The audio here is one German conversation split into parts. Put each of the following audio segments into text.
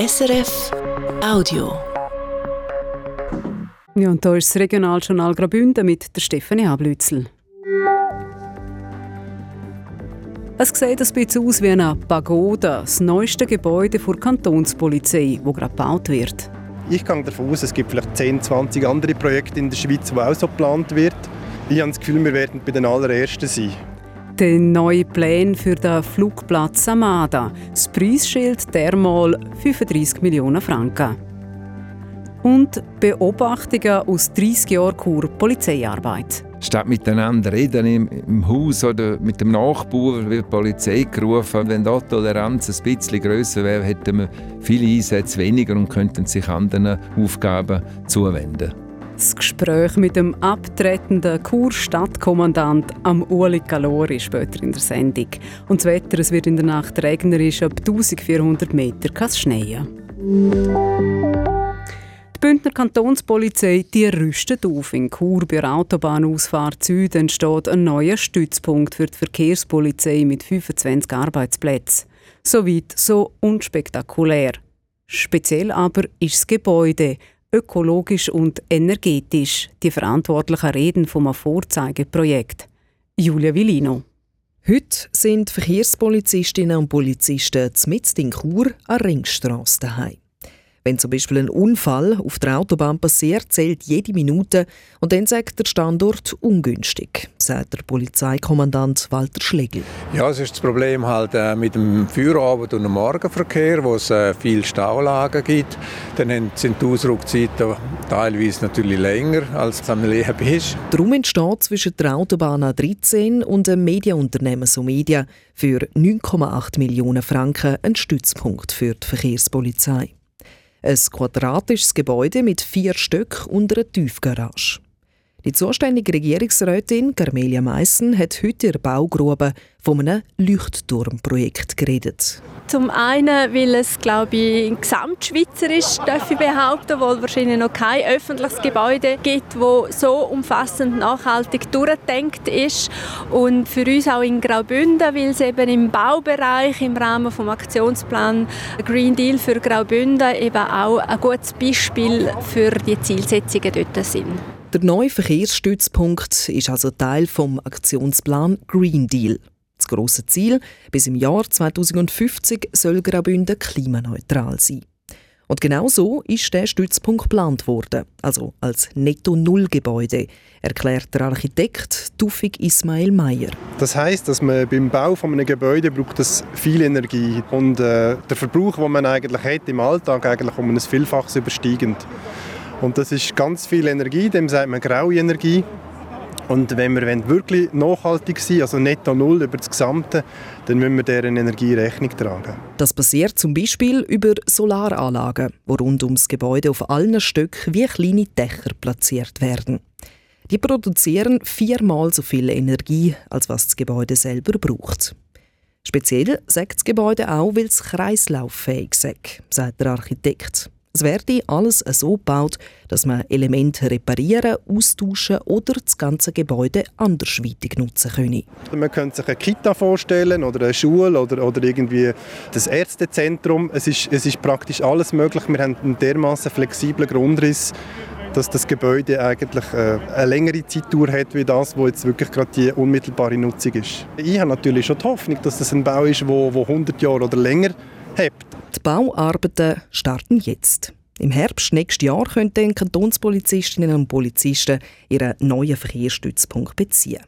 SRF Audio. Ja, und da ist das Regionaljournal Graubünden mit der Stefanie Ablützel. Es sieht ein bisschen aus wie eine Pagode, das neueste Gebäude der Kantonspolizei, das gerade gebaut wird. Ich gehe davon aus, es gibt vielleicht 10, 20 andere Projekte in der Schweiz, wo auch so geplant wird. Ich habe das Gefühl, wir werden bei den allerersten sein. Der neue Plan für den Flugplatz Amada. Das Preisschild dermal 35 Millionen Franken. Und Beobachtungen aus 30 Jahren Kur Polizeiarbeit. Statt miteinander reden im, Haus oder mit dem Nachbar wird die Polizei gerufen. Wenn die Toleranz ein bisschen grösser wäre, hätten wir viele Einsätze weniger und könnten sich anderen Aufgaben zuwenden. Das Gespräch mit dem abtretenden Kur-Stadtkommandant am Uli Calori später in der Sendung. Und das Wetter, es wird in der Nacht regnerisch, ab 1400 Meter kann es schneien. Die Bündner Kantonspolizei die rüstet auf. In Chur bei der Autobahnausfahrt Süd entsteht ein neuer Stützpunkt für die Verkehrspolizei mit 25 Arbeitsplätzen. Soweit so unspektakulär. Speziell aber ist das Gebäude, ökologisch und energetisch, die Verantwortlichen reden vom Vorzeigeprojekt. Julia Villino. Heute sind Verkehrspolizistinnen und Polizisten mitten in Chur an Ringstrasse daheim. Wenn zum Beispiel ein Unfall auf der Autobahn passiert, zählt jede Minute und dann sagt der Standort ungünstig, sagt der Polizeikommandant Walter Schlegel. Ja, es ist das Problem halt äh, mit dem Feierabend und dem Morgenverkehr, wo es äh, viele Staulagen gibt. Dann sind die Ausrückzeiten teilweise natürlich länger, als es am Leben ist. Darum entsteht zwischen der Autobahn A13 und dem Medienunternehmen Somedia für 9,8 Millionen Franken ein Stützpunkt für die Verkehrspolizei. Ein quadratisches Gebäude mit vier Stück und einer Tiefgarage. Die zuständige Regierungsrätin Carmelia Meissen hat heute in der Baugrube von einem Leuchtturmprojekt geredet. Zum einen, weil es, glaube ich, gesamtschweizerisch darf ich behaupten, weil es wahrscheinlich noch kein öffentliches Gebäude gibt, das so umfassend nachhaltig durchdenkt ist. Und für uns auch in Graubünden, weil es eben im Baubereich im Rahmen des Aktionsplan Green Deal für Graubünden eben auch ein gutes Beispiel für die Zielsetzungen dort sind. Der neue Verkehrsstützpunkt ist also Teil vom Aktionsplan Green Deal. Das grosse Ziel, bis im Jahr 2050 soll Graubünden klimaneutral sein. Und genau so ist der Stützpunkt geplant worden, also als Netto-Null-Gebäude, erklärt der Architekt Tufik Ismail Meyer. Das heißt, dass man beim Bau von einem Gebäude braucht das viel Energie und äh, der Verbrauch, den man eigentlich hat im Alltag, eigentlich um ein Vielfaches übersteigend. Und das ist ganz viel Energie, dem sagt man graue Energie. Und wenn wir wirklich nachhaltig sein also netto null über das Gesamte, dann müssen wir deren Energie Rechnung tragen. Das passiert zum Beispiel über Solaranlagen, wo rund ums Gebäude auf allen Stücken wie kleine Dächer platziert werden. Die produzieren viermal so viel Energie, als was das Gebäude selber braucht. Speziell sagt das Gebäude auch, weil es kreislauffähig sei, sagt der Architekt. Es werde alles so gebaut, dass man Elemente reparieren, austauschen oder das ganze Gebäude andersweitig nutzen könne. Man könnte sich eine Kita vorstellen oder eine Schule oder, oder irgendwie das Ärztezentrum. Es ist, es ist praktisch alles möglich. Wir haben einen dermaßen flexiblen Grundriss, dass das Gebäude eigentlich äh, eine längere Zeitdauer hat, wie das, wo jetzt wirklich gerade die unmittelbare Nutzung ist. Ich habe natürlich schon die Hoffnung, dass das ein Bau ist, wo 100 Jahre oder länger hebt. Die Bauarbeiten starten jetzt. Im Herbst nächstes Jahr können dann Kantonspolizistinnen und Polizisten ihren neuen Verkehrsstützpunkt beziehen.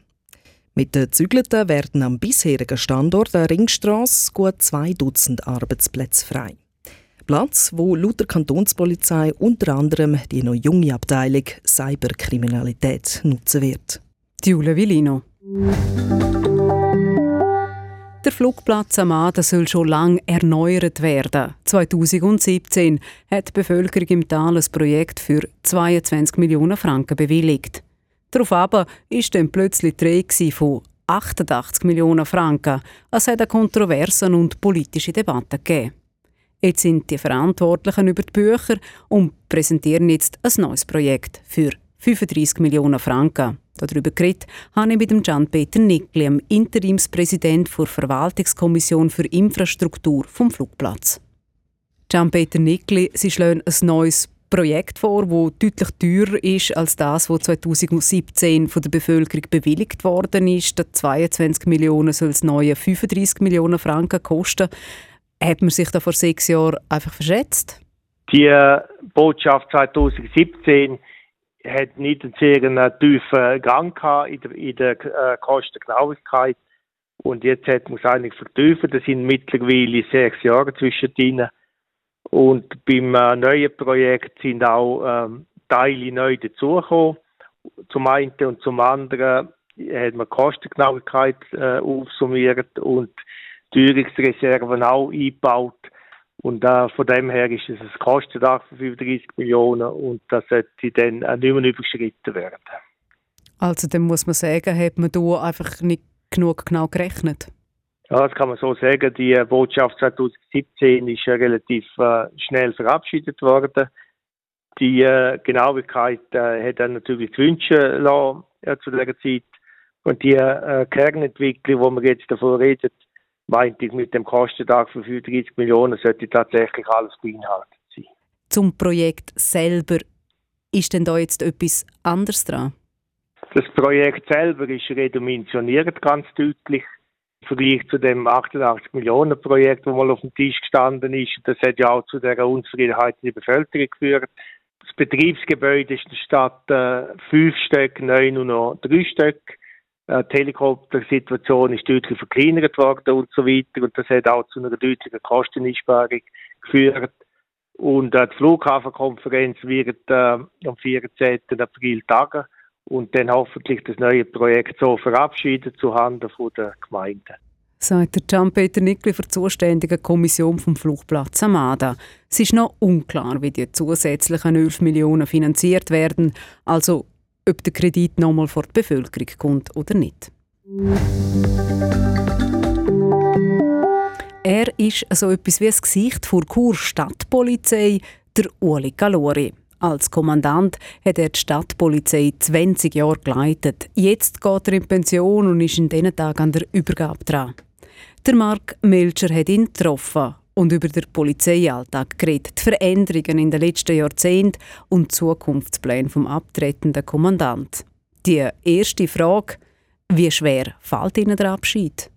Mit den Zügelten werden am bisherigen Standort der Ringstrasse gut zwei Dutzend Arbeitsplätze frei. Platz, wo laut der Kantonspolizei unter anderem die noch junge Abteilung Cyberkriminalität nutzen wird. Giulia Villino. Der Flugplatz Amada soll schon lange erneuert werden. 2017 hat die Bevölkerung im Tal ein Projekt für 22 Millionen Franken bewilligt. Darauf aber ist dann plötzlich die Rede von 88 Millionen Franken. Es hat eine kontroverse und politische Debatte gegeben. Jetzt sind die Verantwortlichen über die Bücher und präsentieren jetzt ein neues Projekt für 35 Millionen Franken. Darüber geredet habe ich mit dem Gian-Peter Nickli, dem Interimspräsident der Verwaltungskommission für Infrastruktur vom Flugplatz. Gian-Peter Nickli, Sie schlagen ein neues Projekt vor, das deutlich teurer ist als das, was 2017 von der Bevölkerung bewilligt worden ist. Statt 22 Millionen soll es neue 35 Millionen Franken kosten. Hat man sich da vor sechs Jahren einfach verschätzt? Die Botschaft 2017 hat nicht einen sehr tiefen Gang in der, in der äh, Kostengenauigkeit. Und jetzt hat man es eigentlich vertiefen. Das sind mittlerweile sechs Jahre zwischendrin. Und beim äh, neuen Projekt sind auch ähm, Teile neu dazugekommen. Zum einen und zum anderen hat man Kostengenauigkeit äh, aufsummiert und Teuerungsreserven auch eingebaut. Und äh, von dem her ist es ein Kostendach von 35 Millionen und das sollte dann auch nicht mehr überschritten werden. Also dann muss man sagen, hat man da einfach nicht genug genau gerechnet? Ja, das kann man so sagen. Die Botschaft 2017 ist ja relativ äh, schnell verabschiedet worden. Die äh, Genauigkeit äh, hat dann natürlich die Wünsche lassen, äh, zu dieser Zeit. Und die äh, Kernentwicklung, wo man jetzt davon redet, meint ich, mit dem Kostentag von 35 Millionen sollte tatsächlich alles beinhaltet sein. Zum Projekt selber, ist denn da jetzt etwas anderes dran? Das Projekt selber ist redimensioniert, ganz deutlich. Im Vergleich zu dem 88 Millionen Projekt, das mal auf dem Tisch gestanden ist. Das hat ja auch zu der Unzufriedenheit in der Bevölkerung geführt. Das Betriebsgebäude ist statt äh, fünf Stöcke neu nur noch drei Stöcke. Äh, die Helikoptersituation ist deutlich verkleinert worden und so weiter. Und das hat auch zu einer deutlichen Kosteneinsparung geführt. Und äh, die Flughafenkonferenz wird äh, am 14. April tagen und dann hoffentlich das neue Projekt so verabschieden zuhanden der Gemeinden. Sagt der Gian-Peter Nickli für die zuständige Kommission vom Flugplatz Amada. Es ist noch unklar, wie die zusätzlichen 11 Millionen finanziert werden, also ob der Kredit nochmal vor die Bevölkerung kommt oder nicht. Er ist so etwas wie das Gesicht vor Chur Stadtpolizei, der Uli Galori. Als Kommandant hat er die Stadtpolizei 20 Jahre geleitet. Jetzt geht er in Pension und ist in diesen Tagen an der Übergabe dran. Der Mark Melcher hat ihn getroffen und über den Polizeialltag geredet, die Veränderungen in den letzten Jahrzehnten und die Zukunftspläne vom abtretenden Kommandant. Die erste Frage, wie schwer fällt Ihnen der Abschied?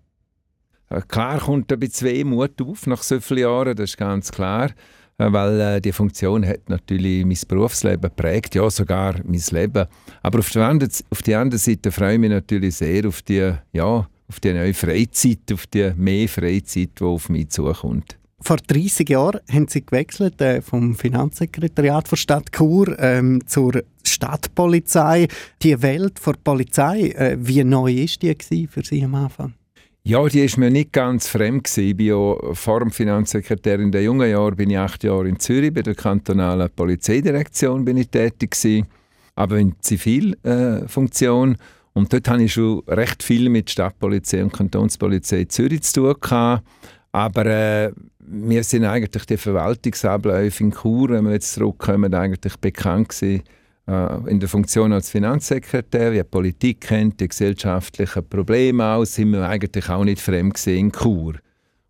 Klar kommt ein bisschen Wehmut auf nach so vielen Jahren, das ist ganz klar. Äh, weil äh, die Funktion hat natürlich mein Berufsleben prägt, ja sogar mein Leben. Aber auf der anderen Seite freue ich mich natürlich sehr auf die, ja, auf die neue Freizeit, auf die mehr Freizeit, die auf mich zukommt. Vor 30 Jahren haben Sie gewechselt äh, vom Finanzsekretariat der Stadt Chur ähm, zur Stadtpolizei. Die Welt der Polizei, äh, wie neu ist die für Sie am Anfang? Ja, die ist mir nicht ganz fremd gewesen. Ich bin ja vor dem Finanzsekretär in den jungen Jahren bin ich acht Jahre in Zürich bei der kantonalen Polizeidirektion bin ich tätig gewesen, aber in Zivilfunktion. Äh, und dort hatte ich schon recht viel mit Stadtpolizei und Kantonspolizei Zürich zu tun gehabt. Aber äh, wir sind eigentlich die Verwaltungsabläufe in Chur, wenn wir jetzt zurückkommen, eigentlich bekannt gewesen äh, in der Funktion als Finanzsekretär, wie die Politik kennt, die gesellschaftlichen Probleme aus, sind wir eigentlich auch nicht fremd gesehen in Chur.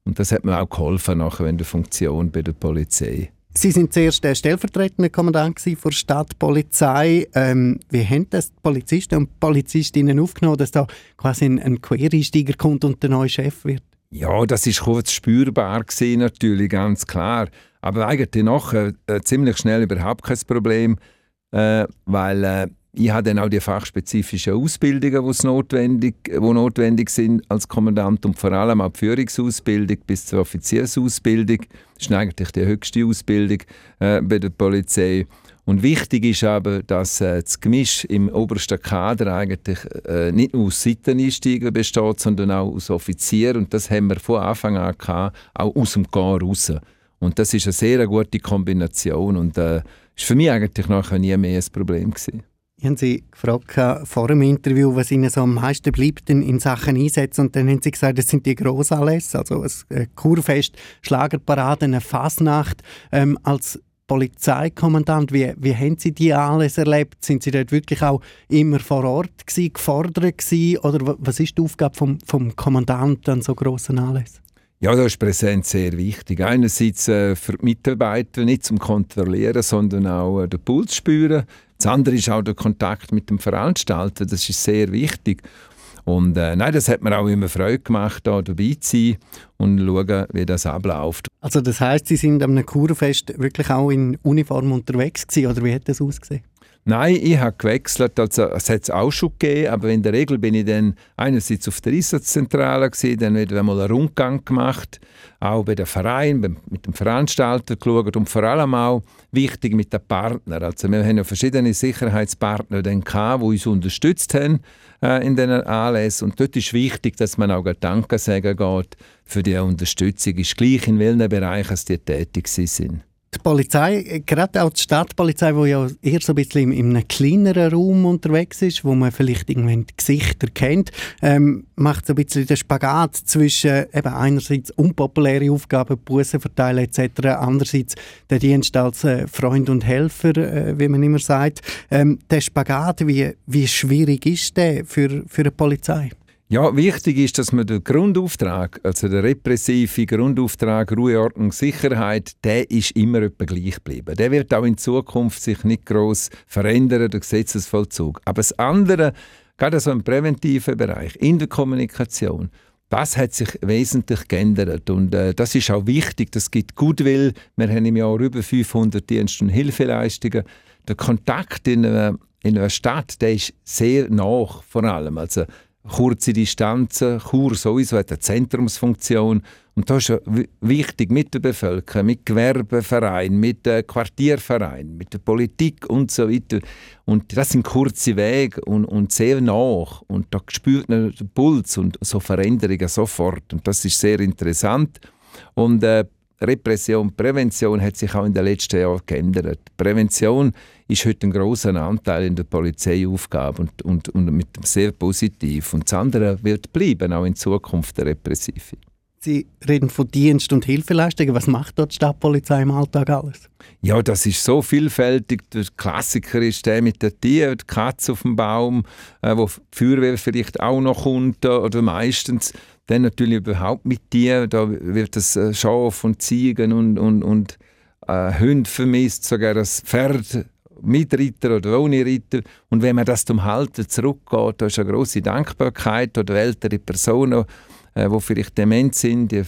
Und das hat mir auch geholfen nachher in der Funktion bei der Polizei. Sie sind zuerst der stellvertretende Kommandant der Stadtpolizei. Ähm, wie haben das die Polizisten und Polizistinnen aufgenommen, dass da quasi ein, ein Quereinsteiger kommt und der neue Chef wird? Ja, das ist kurz spürbar gewesen, natürlich, ganz klar. Aber eigentlich nachher äh, ziemlich schnell überhaupt kein Problem äh, weil äh, ich habe dann auch die fachspezifischen Ausbildungen, die notwendig, notwendig sind als Kommandant und vor allem auch die Führungsausbildung bis zur Offiziersausbildung. Das ist eigentlich die höchste Ausbildung äh, bei der Polizei. Und wichtig ist aber, dass äh, das Gemisch im obersten Kader eigentlich äh, nicht nur aus Seiteneinsteigern besteht, sondern auch aus Offizieren. Und das haben wir von Anfang an gehabt, auch aus dem Gar raus. Und das ist eine sehr gute Kombination. Und äh, ist für mich eigentlich nachher nie mehr ein Problem gewesen. Ich habe Sie gefragt vor dem Interview, was Ihnen so am meisten bleibt in, in Sachen Einsätze. Und dann haben Sie gesagt, das sind die Grossanlässe, also ein Kurfest, Schlagerparade, eine Fasnacht. Ähm, als Polizeikommandant, wie, wie haben Sie die alles erlebt? Sind Sie dort wirklich auch immer vor Ort gewesen, gefordert gewesen? Oder was ist die Aufgabe vom, vom Kommandanten an so grossen Anlässen? Ja, da ist Präsenz sehr wichtig. Einerseits äh, für die Mitarbeiter nicht zum Kontrollieren, sondern auch äh, den Puls spüren. Das andere ist auch der Kontakt mit dem Veranstalter. Das ist sehr wichtig. Und äh, nein, das hat mir auch immer Freude gemacht, da dabei zu sein und schauen, wie das abläuft. Also das heißt, Sie sind am Kurfest wirklich auch in Uniform unterwegs gewesen, oder wie hat das ausgesehen? Nein, ich habe gewechselt. Also, es hat es auch schon gegeben, aber in der Regel bin ich dann einerseits auf der Einsatzzentrale gewesen, dann wieder einmal einen Rundgang gemacht, auch bei den Vereinen, mit dem Veranstalter geschaut und vor allem auch wichtig mit den Partnern. Also wir haben ja verschiedene Sicherheitspartner dann gehabt, die uns unterstützt haben äh, in diesen Anlässen und dort ist wichtig, dass man auch Danke sagen geht für die Unterstützung, ist gleich in welchen Bereichen sie tätig sind die Polizei, gerade auch die Stadtpolizei, die ja eher so ein bisschen in einem kleineren Raum unterwegs ist, wo man vielleicht irgendwann die Gesichter kennt, ähm, macht so ein bisschen den Spagat zwischen eben einerseits unpopuläre Aufgaben, Bussen verteilen etc., andererseits der Dienst als äh, Freund und Helfer, äh, wie man immer sagt. Ähm, der Spagat, wie, wie schwierig ist der für, für eine Polizei? Ja, wichtig ist, dass man den Grundauftrag, also der repressive Grundauftrag Ruhe, Ordnung, Sicherheit, der ist immer etwa gleich geblieben. Der wird auch in Zukunft sich nicht groß verändern, der Gesetzesvollzug. Aber das andere, gerade so im präventiven Bereich, in der Kommunikation, das hat sich wesentlich geändert und äh, das ist auch wichtig. Das gibt Goodwill. Wir haben im Jahr über 500 Dienst- und Hilfeleistungen. Der Kontakt in einer, in einer Stadt, der ist sehr nach vor allem. Also kurze Distanzen. Chur sowieso hat eine Zentrumsfunktion. Und das ist wichtig mit der Bevölkerung, mit Gewerbevereinen, mit den Quartiervereinen, mit der Politik und so weiter. Und das sind kurze Wege und, und sehr nach. Und da spürt man den Puls und so Veränderungen sofort. Und das ist sehr interessant. Und äh, Repression, Prävention hat sich auch in den letzten Jahren geändert. Prävention ist heute ein großer Anteil in der Polizeiaufgabe und, und, und mit sehr positiv. Und das andere wird bleiben, auch in Zukunft der Repressive. Sie reden von Dienst- und Hilfeleistungen. Was macht dort die Stadtpolizei im Alltag alles? Ja, das ist so vielfältig. Der Klassiker ist der mit der Tier, die Katze auf dem Baum, äh, wo die Feuerwehr vielleicht auch noch kommt oder meistens. Dann natürlich überhaupt mit Tieren. Da wird das äh, Schaf und Ziegen und, und, und äh, Hunde vermisst, sogar das Pferd mit Ritter oder ohne Ritter. Und wenn man das zum Halten zurückgeht, da ist eine große Dankbarkeit oder ältere Personen, äh, die vielleicht dement sind, die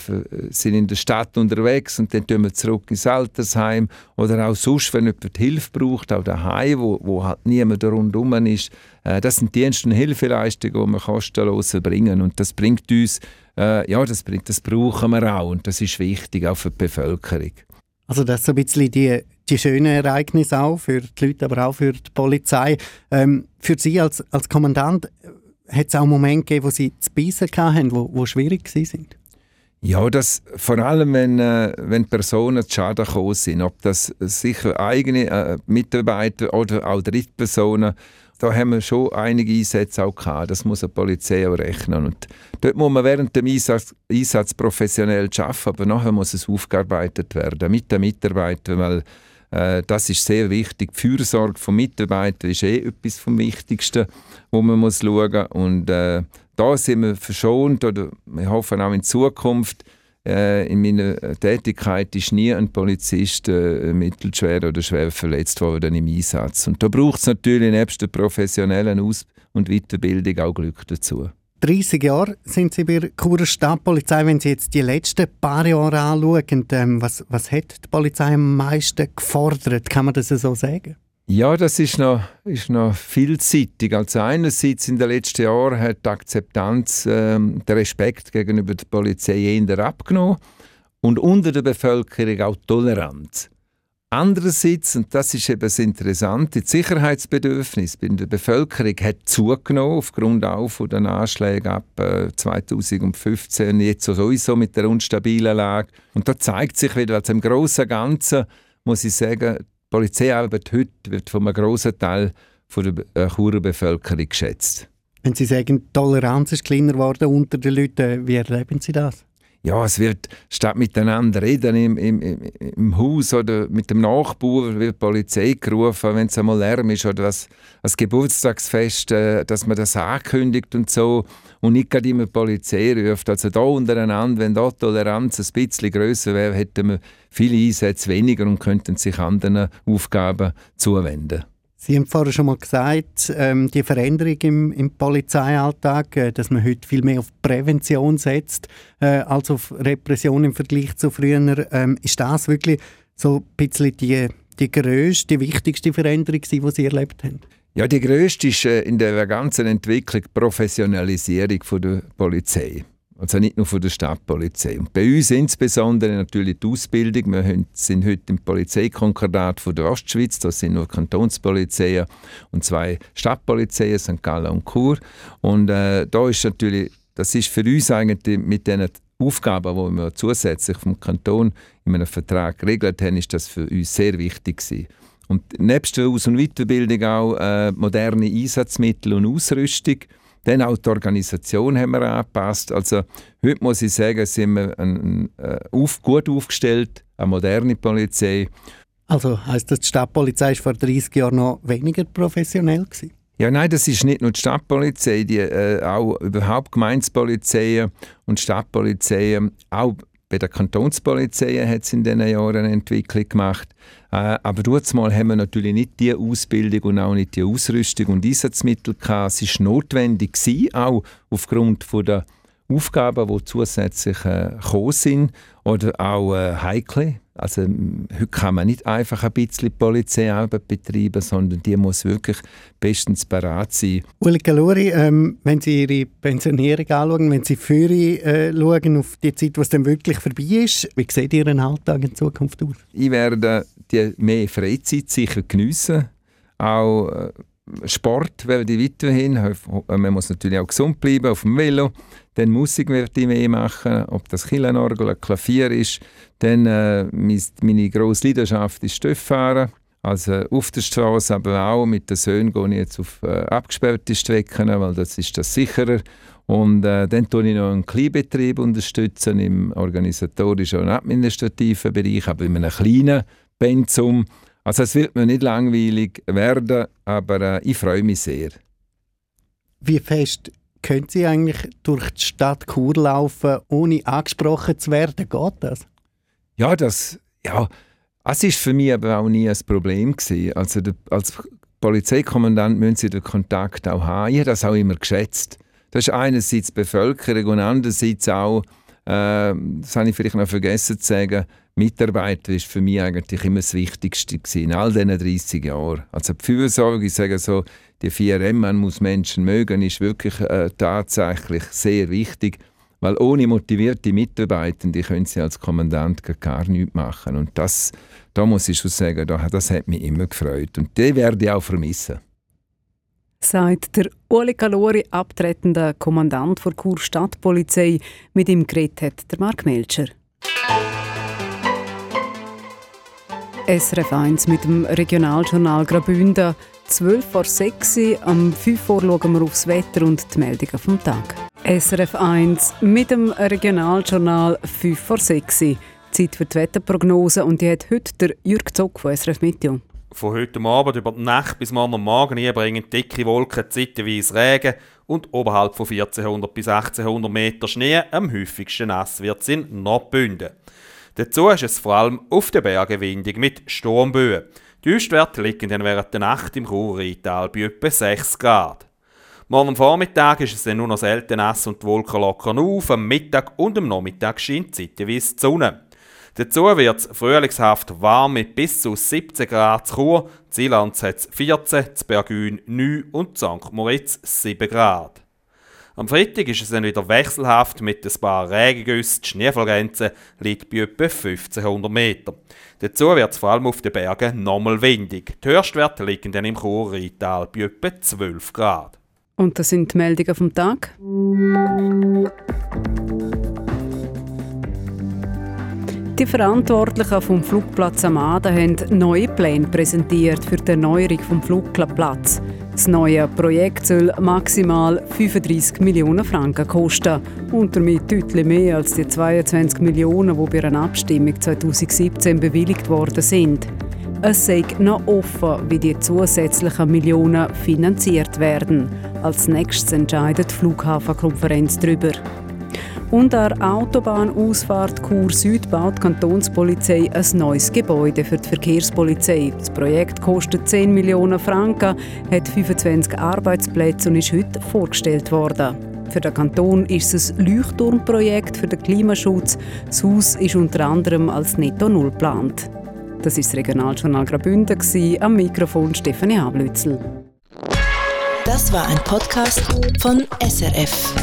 sind in der Stadt unterwegs und dann tun wir zurück ins Altersheim oder auch sonst, wenn jemand Hilfe braucht, auch daheim, wo, wo halt niemand rundum ist. Äh, das sind Dienst- und Hilfeleistungen, die wir kostenlos erbringen und das bringt uns, äh, ja, das, bringt, das brauchen wir auch und das ist wichtig, auch für die Bevölkerung. Also das ist so ein bisschen die, die schönen Ereignisse auch für die Leute, aber auch für die Polizei. Ähm, für Sie als, als Kommandant äh, hat es auch Momente gegeben, wo Sie zu beißen hatten, wo, wo schwierig sind? Ja, das, vor allem wenn, äh, wenn Personen zu Schaden gekommen sind, ob das sicher eigene äh, Mitarbeiter oder auch Drittpersonen da haben wir schon einige Einsätze auch gehabt. Das muss eine Polizei auch rechnen. Und dort muss man während dem Einsatz, Einsatz professionell arbeiten, aber nachher muss es aufgearbeitet werden mit den Mitarbeitern, weil äh, das ist sehr wichtig. Die Fürsorge von Mitarbeitern ist eh etwas vom Wichtigsten, wo man muss schauen muss. Und äh, da sind wir verschont oder wir hoffen auch in Zukunft, äh, in meiner Tätigkeit ist nie ein Polizist äh, mittelschwer oder schwer verletzt worden im Einsatz. Und da braucht es natürlich nebst der professionellen Aus- und Weiterbildung auch Glück dazu. 30 Jahre sind Sie bei der Churer Stadtpolizei. Wenn Sie jetzt die letzten paar Jahre anschauen, ähm, was, was hat die Polizei am meisten gefordert? Kann man das so sagen? Ja, das ist noch, ist noch vielseitig. Also einerseits in den letzten Jahren hat die Akzeptanz, ähm, der Respekt gegenüber der Polizei eher abgenommen und unter der Bevölkerung auch Toleranz. Andererseits, und das ist eben das Interessante, das Sicherheitsbedürfnis bei der Bevölkerung hat zugenommen, aufgrund auch von den Anschlägen ab äh, 2015, jetzt sowieso mit der unstabilen Lage. Und da zeigt sich wieder, also im Großen und Ganzen, muss ich sagen, die Polizeiarbeit heute wird von einem grossen Teil von der äh, Churer Bevölkerung geschätzt. Wenn Sie sagen, die Toleranz ist kleiner geworden unter den Leuten, wie erleben Sie das? Ja, es wird statt miteinander reden im, im, im Haus oder mit dem Nachbar wird die Polizei gerufen, wenn es einmal Lärm ist oder das, das Geburtstagsfest, äh, dass man das ankündigt und so und nicht gerade immer die Polizei ruft. Also da untereinander, wenn da die Toleranz ein bisschen grösser wäre, hätten wir viele Einsätze weniger und könnten sich anderen Aufgaben zuwenden. Sie haben vorhin schon mal gesagt, ähm, die Veränderung im, im Polizeialltag, äh, dass man heute viel mehr auf Prävention setzt äh, als auf Repression im Vergleich zu früher. Ähm, ist das wirklich so ein bisschen die, die grösste, die wichtigste Veränderung, die Sie erlebt haben? Ja, die grösste ist äh, in der ganzen Entwicklung die Professionalisierung von der Polizei. Also nicht nur von der Stadtpolizei. Und bei uns insbesondere natürlich die Ausbildung. Wir sind heute im Polizeikonkordat von der Ostschweiz. Das sind nur Kantonspolizeien und zwei Stadtpolizeien, St. Gallen und Chur. Und äh, da ist natürlich, das ist für uns eigentlich mit den Aufgaben, die wir zusätzlich vom Kanton in einem Vertrag geregelt haben, ist das für uns sehr wichtig gewesen. Und nebst der Aus- und Weiterbildung auch äh, moderne Einsatzmittel und Ausrüstung dann auch die Organisation haben wir angepasst. Also heute muss ich sagen, sind wir ein, ein, äh, auf, gut aufgestellt, eine moderne Polizei. Also heißt das, die Stadtpolizei war vor 30 Jahren noch weniger professionell gewesen? Ja, nein, das ist nicht nur die Stadtpolizei, die, äh, auch überhaupt Gemeindepolizeien und Stadtpolizeien, auch bei der Kantonspolizei hat es in diesen Jahren eine Entwicklung gemacht. Äh, aber mal haben wir natürlich nicht die Ausbildung und auch nicht die Ausrüstung und Einsatzmittel gehabt. Es war notwendig, gewesen, auch aufgrund von der Aufgaben, die zusätzlich äh, gekommen sind oder auch äh, heikle. Also heute kann man nicht einfach ein bisschen Polizeiarbeit betreiben, sondern die muss wirklich bestens parat sein. Uli Galuri, ähm, wenn Sie Ihre Pensionierung anschauen, wenn Sie für äh, schauen auf die Zeit, was dann wirklich vorbei ist, wie sieht Ihren Alltag in Zukunft aus? Ich werde die mehr Freizeit sicher geniessen, auch äh, Sport werde ich weiterhin. Man muss natürlich auch gesund bleiben auf dem Velo. Dann Musik werde ich mehr machen, ob das Kirchenorgel, Klavier ist. Dann äh, meine grosse Leidenschaft ist Stofffahren. Also auf der Straße, aber auch mit den Söhnen gehe ich jetzt auf äh, abgesperrte Strecken, weil das ist das sicherer. Und äh, dann tue ich noch einen Kleinbetrieb unterstützen im organisatorischen und administrativen Bereich, aber in einem kleinen Pensum. Also es wird mir nicht langweilig werden, aber äh, ich freue mich sehr. Wie fest können Sie eigentlich durch die Stadt Chur laufen, ohne angesprochen zu werden? Geht das? Ja, das, ja, es ist für mich aber auch nie ein Problem gewesen. Also der, als Polizeikommandant müssen Sie den Kontakt auch haben. Ich habe das auch immer geschätzt. Das ist einerseits die Bevölkerung und andererseits auch, äh, das habe ich vielleicht noch vergessen zu sagen, Mitarbeiter ist für mich eigentlich immer das Wichtigste in all diesen 30 Jahren. Also die Fürsorge, ich sage so, die 4M, man muss Menschen mögen, ist wirklich äh, tatsächlich sehr wichtig, weil ohne motivierte Mitarbeitende können sie als Kommandant gar nichts machen. Und das, da muss ich schon sagen, das hat mich immer gefreut und die werde ich auch vermissen. Sagt der Uli Kalori, abtretender Kommandant der Chur Stadtpolizei, mit ihm geredet hat der Mark Melcher. SRF 1 mit dem Regionaljournal Graubünden. 12 vor 6 Uhr, am 5 Uhr schauen wir aufs Wetter und die Meldungen vom Tag. SRF 1 mit dem Regionaljournal 5 vor 6 Uhr. Zeit für die Wetterprognose und die hat heute der Jürg Zock von SRF Meteo. Von heute Abend über die Nacht bis morgen Morgen bringen dicke Wolken zeitweise Regen und oberhalb von 1400 bis 1800 Meter Schnee am häufigsten nass wird es in Nordbünden. Dazu ist es vor allem auf den Bergen windig mit Sturmböen. Die Höchstwerte liegen dann während der Nacht im Ruhrrheintal bei etwa 6 Grad. Morgen Vormittag ist es dann nur noch selten nass und die Wolken lockern auf. Am Mittag und am Nachmittag scheint zeitweise die Sonne. Dazu wird es frühlingshaft warm mit bis zu 17 Grad zu Chur, Zielanz hat 14, zu Bergün 9 und St. Moritz 7 Grad. Am Freitag ist es dann wieder wechselhaft mit ein paar Regengüssen. Die Schneefallgrenze liegt bei etwa 1500 Meter. Dazu wird es vor allem auf den Bergen nochmal windig. Die Höchstwerte liegen dann im Chur-Rheintal bei etwa 12 Grad. Und das sind die Meldungen vom Tag. Die Verantwortlichen vom Flugplatz Amada haben neue Pläne präsentiert für die Erneuerung vom Flugplatz. Das neue Projekt soll maximal 35 Millionen Franken kosten und damit deutlich mehr als die 22 Millionen, die bei einer Abstimmung 2017 bewilligt worden sind. Es sei noch offen, wie die zusätzlichen Millionen finanziert werden. Als nächstes entscheidet die Flughafenkonferenz darüber. Und an der Autobahnausfahrt Chur Süd baut die Kantonspolizei ein neues Gebäude für die Verkehrspolizei. Das Projekt kostet 10 Millionen Franken, hat 25 Arbeitsplätze und ist heute vorgestellt worden. Für den Kanton ist es ein Leuchtturmprojekt für den Klimaschutz. Das Haus ist unter anderem als Netto Null geplant. Das ist das Regionaljournal Graubünden, am Mikrofon Stefanie Ablützel. Das war ein Podcast von SRF.